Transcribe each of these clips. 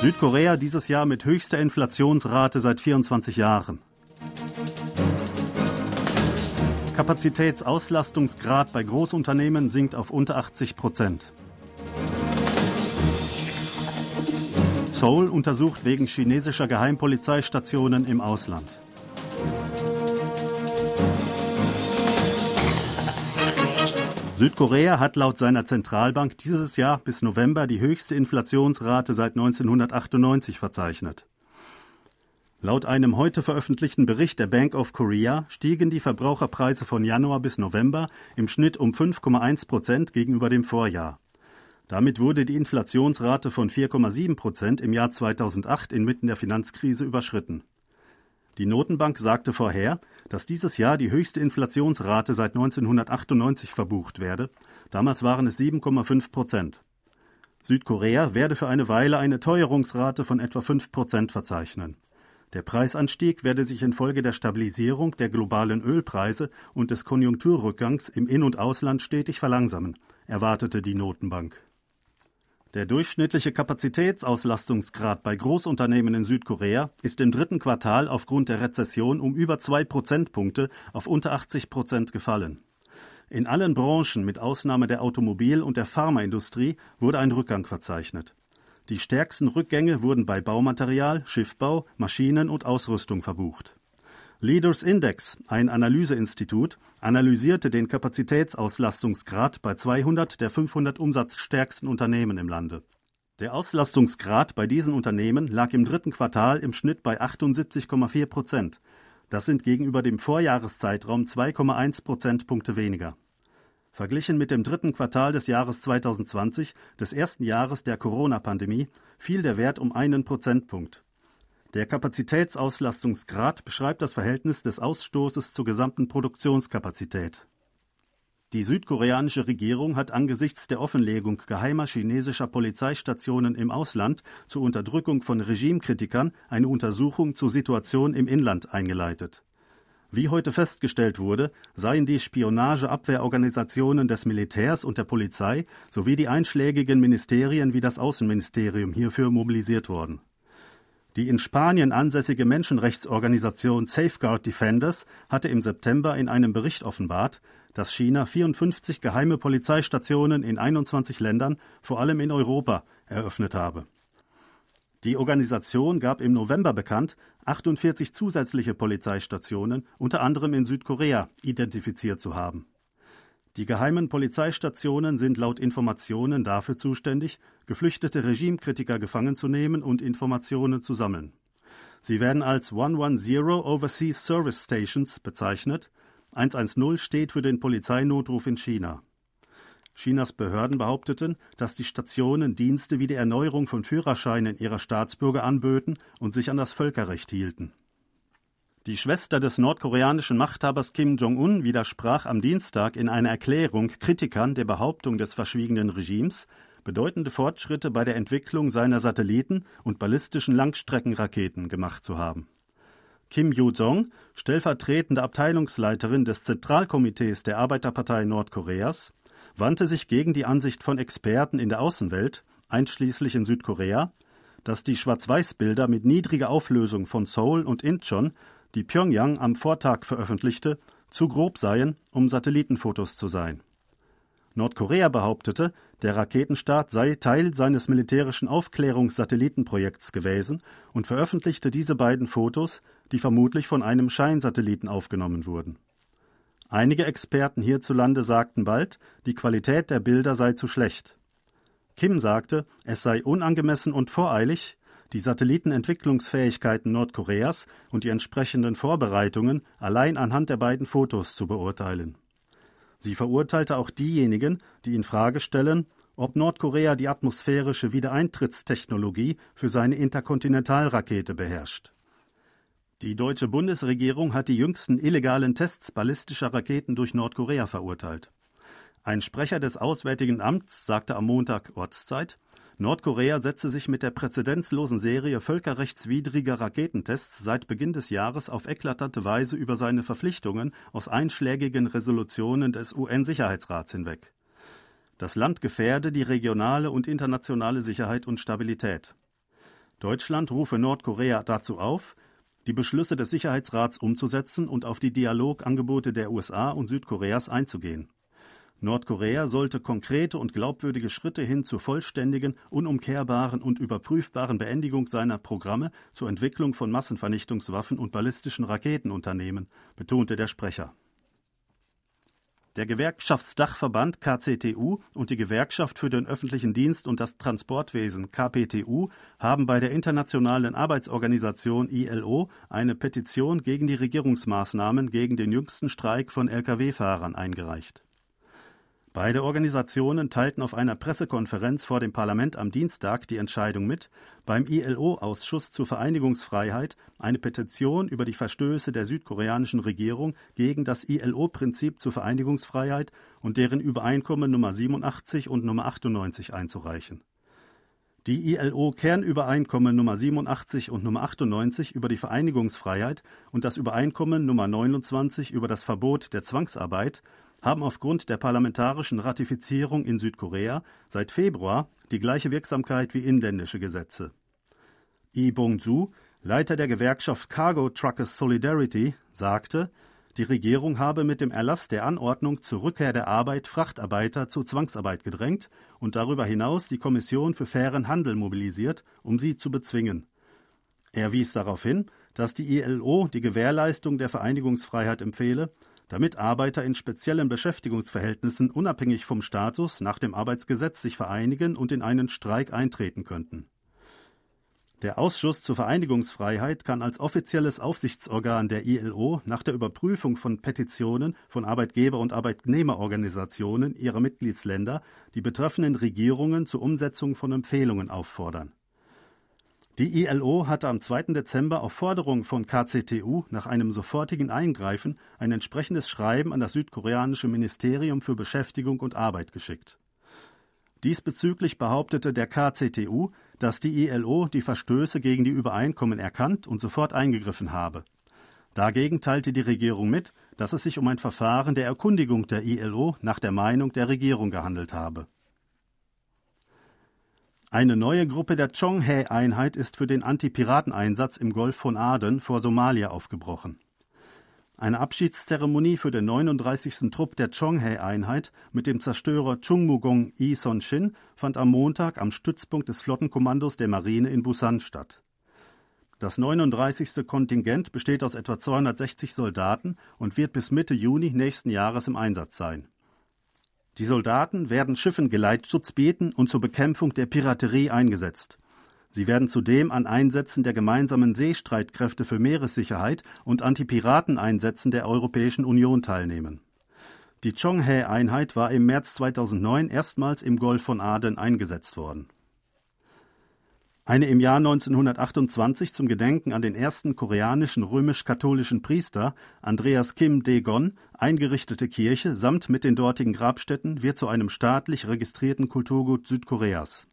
Südkorea dieses Jahr mit höchster Inflationsrate seit 24 Jahren. Kapazitätsauslastungsgrad bei Großunternehmen sinkt auf unter 80 Prozent. Seoul untersucht wegen chinesischer Geheimpolizeistationen im Ausland. Südkorea hat laut seiner Zentralbank dieses Jahr bis November die höchste Inflationsrate seit 1998 verzeichnet. Laut einem heute veröffentlichten Bericht der Bank of Korea stiegen die Verbraucherpreise von Januar bis November im Schnitt um 5,1 Prozent gegenüber dem Vorjahr. Damit wurde die Inflationsrate von 4,7 Prozent im Jahr 2008 inmitten der Finanzkrise überschritten. Die Notenbank sagte vorher, dass dieses Jahr die höchste Inflationsrate seit 1998 verbucht werde. Damals waren es 7,5 Prozent. Südkorea werde für eine Weile eine Teuerungsrate von etwa 5 Prozent verzeichnen. Der Preisanstieg werde sich infolge der Stabilisierung der globalen Ölpreise und des Konjunkturrückgangs im In- und Ausland stetig verlangsamen, erwartete die Notenbank. Der durchschnittliche Kapazitätsauslastungsgrad bei Großunternehmen in Südkorea ist im dritten Quartal aufgrund der Rezession um über zwei Prozentpunkte auf unter 80 Prozent gefallen. In allen Branchen mit Ausnahme der Automobil- und der Pharmaindustrie wurde ein Rückgang verzeichnet. Die stärksten Rückgänge wurden bei Baumaterial, Schiffbau, Maschinen und Ausrüstung verbucht. Leaders Index, ein Analyseinstitut, analysierte den Kapazitätsauslastungsgrad bei 200 der 500 umsatzstärksten Unternehmen im Lande. Der Auslastungsgrad bei diesen Unternehmen lag im dritten Quartal im Schnitt bei 78,4 Prozent. Das sind gegenüber dem Vorjahreszeitraum 2,1 Prozentpunkte weniger. Verglichen mit dem dritten Quartal des Jahres 2020, des ersten Jahres der Corona-Pandemie, fiel der Wert um einen Prozentpunkt. Der Kapazitätsauslastungsgrad beschreibt das Verhältnis des Ausstoßes zur gesamten Produktionskapazität. Die südkoreanische Regierung hat angesichts der Offenlegung geheimer chinesischer Polizeistationen im Ausland zur Unterdrückung von Regimekritikern eine Untersuchung zur Situation im Inland eingeleitet. Wie heute festgestellt wurde, seien die Spionageabwehrorganisationen des Militärs und der Polizei sowie die einschlägigen Ministerien wie das Außenministerium hierfür mobilisiert worden. Die in Spanien ansässige Menschenrechtsorganisation Safeguard Defenders hatte im September in einem Bericht offenbart, dass China 54 geheime Polizeistationen in 21 Ländern, vor allem in Europa, eröffnet habe. Die Organisation gab im November bekannt, 48 zusätzliche Polizeistationen, unter anderem in Südkorea, identifiziert zu haben. Die geheimen Polizeistationen sind laut Informationen dafür zuständig, geflüchtete Regimekritiker gefangen zu nehmen und Informationen zu sammeln. Sie werden als 110 Overseas Service Stations bezeichnet. 110 steht für den Polizeinotruf in China. Chinas Behörden behaupteten, dass die Stationen Dienste wie die Erneuerung von Führerscheinen ihrer Staatsbürger anböten und sich an das Völkerrecht hielten. Die Schwester des nordkoreanischen Machthabers Kim Jong-un widersprach am Dienstag in einer Erklärung Kritikern der Behauptung des verschwiegenen Regimes, bedeutende Fortschritte bei der Entwicklung seiner Satelliten und ballistischen Langstreckenraketen gemacht zu haben. Kim Yu-jong, stellvertretende Abteilungsleiterin des Zentralkomitees der Arbeiterpartei Nordkoreas, wandte sich gegen die Ansicht von Experten in der Außenwelt, einschließlich in Südkorea, dass die Schwarz-Weiß-Bilder mit niedriger Auflösung von Seoul und Incheon die Pyongyang am Vortag veröffentlichte, zu grob seien, um Satellitenfotos zu sein. Nordkorea behauptete, der Raketenstart sei Teil seines militärischen Aufklärungssatellitenprojekts gewesen und veröffentlichte diese beiden Fotos, die vermutlich von einem Scheinsatelliten aufgenommen wurden. Einige Experten hierzulande sagten bald, die Qualität der Bilder sei zu schlecht. Kim sagte, es sei unangemessen und voreilig, die Satellitenentwicklungsfähigkeiten Nordkoreas und die entsprechenden Vorbereitungen allein anhand der beiden Fotos zu beurteilen. Sie verurteilte auch diejenigen, die in Frage stellen, ob Nordkorea die atmosphärische Wiedereintrittstechnologie für seine Interkontinentalrakete beherrscht. Die deutsche Bundesregierung hat die jüngsten illegalen Tests ballistischer Raketen durch Nordkorea verurteilt. Ein Sprecher des Auswärtigen Amts sagte am Montag Ortszeit, Nordkorea setze sich mit der präzedenzlosen Serie völkerrechtswidriger Raketentests seit Beginn des Jahres auf eklatante Weise über seine Verpflichtungen aus einschlägigen Resolutionen des UN-Sicherheitsrats hinweg. Das Land gefährde die regionale und internationale Sicherheit und Stabilität. Deutschland rufe Nordkorea dazu auf, die Beschlüsse des Sicherheitsrats umzusetzen und auf die Dialogangebote der USA und Südkoreas einzugehen. Nordkorea sollte konkrete und glaubwürdige Schritte hin zur vollständigen, unumkehrbaren und überprüfbaren Beendigung seiner Programme zur Entwicklung von Massenvernichtungswaffen und ballistischen Raketen unternehmen, betonte der Sprecher. Der Gewerkschaftsdachverband KCTU und die Gewerkschaft für den öffentlichen Dienst und das Transportwesen KPTU haben bei der Internationalen Arbeitsorganisation ILO eine Petition gegen die Regierungsmaßnahmen gegen den jüngsten Streik von Lkw-Fahrern eingereicht. Beide Organisationen teilten auf einer Pressekonferenz vor dem Parlament am Dienstag die Entscheidung mit, beim ILO-Ausschuss zur Vereinigungsfreiheit eine Petition über die Verstöße der südkoreanischen Regierung gegen das ILO-Prinzip zur Vereinigungsfreiheit und deren Übereinkommen Nummer 87 und Nummer 98 einzureichen. Die ILO-Kernübereinkommen Nummer 87 und Nummer 98 über die Vereinigungsfreiheit und das Übereinkommen Nummer 29 über das Verbot der Zwangsarbeit haben aufgrund der parlamentarischen Ratifizierung in Südkorea seit Februar die gleiche Wirksamkeit wie inländische Gesetze. Lee Bong-ju, Leiter der Gewerkschaft Cargo Truckers Solidarity, sagte, die Regierung habe mit dem Erlass der Anordnung zur Rückkehr der Arbeit Frachtarbeiter zur Zwangsarbeit gedrängt und darüber hinaus die Kommission für fairen Handel mobilisiert, um sie zu bezwingen. Er wies darauf hin, dass die ILO die Gewährleistung der Vereinigungsfreiheit empfehle damit Arbeiter in speziellen Beschäftigungsverhältnissen unabhängig vom Status nach dem Arbeitsgesetz sich vereinigen und in einen Streik eintreten könnten. Der Ausschuss zur Vereinigungsfreiheit kann als offizielles Aufsichtsorgan der ILO nach der Überprüfung von Petitionen von Arbeitgeber- und Arbeitnehmerorganisationen ihrer Mitgliedsländer die betreffenden Regierungen zur Umsetzung von Empfehlungen auffordern. Die ILO hatte am 2. Dezember auf Forderung von KCTU nach einem sofortigen Eingreifen ein entsprechendes Schreiben an das südkoreanische Ministerium für Beschäftigung und Arbeit geschickt. Diesbezüglich behauptete der KCTU, dass die ILO die Verstöße gegen die Übereinkommen erkannt und sofort eingegriffen habe. Dagegen teilte die Regierung mit, dass es sich um ein Verfahren der Erkundigung der ILO nach der Meinung der Regierung gehandelt habe. Eine neue Gruppe der Chonghae-Einheit ist für den Anti-Piraten-Einsatz im Golf von Aden vor Somalia aufgebrochen. Eine Abschiedszeremonie für den 39. Trupp der Chonghae-Einheit mit dem Zerstörer Chungmugong I Son-shin fand am Montag am Stützpunkt des Flottenkommandos der Marine in Busan statt. Das 39. Kontingent besteht aus etwa 260 Soldaten und wird bis Mitte Juni nächsten Jahres im Einsatz sein. Die Soldaten werden Schiffen Geleitschutz bieten und zur Bekämpfung der Piraterie eingesetzt. Sie werden zudem an Einsätzen der gemeinsamen Seestreitkräfte für Meeressicherheit und Antipirateneinsätzen der Europäischen Union teilnehmen. Die Chonghae-Einheit war im März 2009 erstmals im Golf von Aden eingesetzt worden eine im Jahr 1928 zum Gedenken an den ersten koreanischen römisch-katholischen Priester Andreas Kim Dae-gon eingerichtete Kirche samt mit den dortigen Grabstätten wird zu einem staatlich registrierten Kulturgut Südkoreas.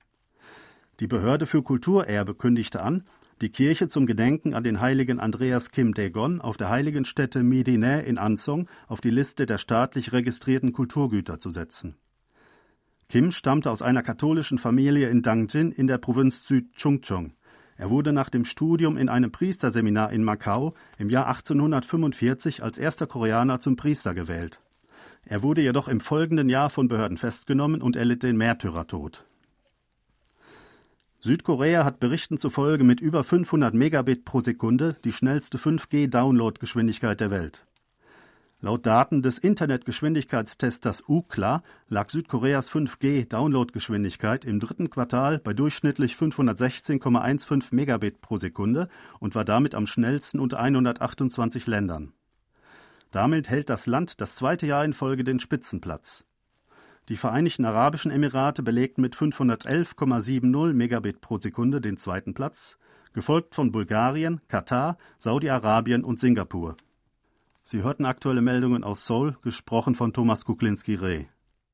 Die Behörde für Kulturerbe kündigte an, die Kirche zum Gedenken an den heiligen Andreas Kim Dae-gon auf der heiligen Stätte Midine in Ansong auf die Liste der staatlich registrierten Kulturgüter zu setzen Kim stammte aus einer katholischen Familie in Dangjin in der Provinz Südchungcheong. Er wurde nach dem Studium in einem Priesterseminar in Macau im Jahr 1845 als erster Koreaner zum Priester gewählt. Er wurde jedoch im folgenden Jahr von Behörden festgenommen und erlitt den Märtyrertod. Südkorea hat Berichten zufolge mit über 500 Megabit pro Sekunde die schnellste 5G-Downloadgeschwindigkeit der Welt. Laut Daten des Internetgeschwindigkeitstesters UCLA lag Südkoreas 5G-Downloadgeschwindigkeit im dritten Quartal bei durchschnittlich 516,15 Megabit pro Sekunde und war damit am schnellsten unter 128 Ländern. Damit hält das Land das zweite Jahr in Folge den Spitzenplatz. Die Vereinigten Arabischen Emirate belegten mit 511,70 Megabit pro Sekunde den zweiten Platz, gefolgt von Bulgarien, Katar, Saudi-Arabien und Singapur. Sie hörten aktuelle Meldungen aus Seoul, gesprochen von Thomas Kuklinski-Reh.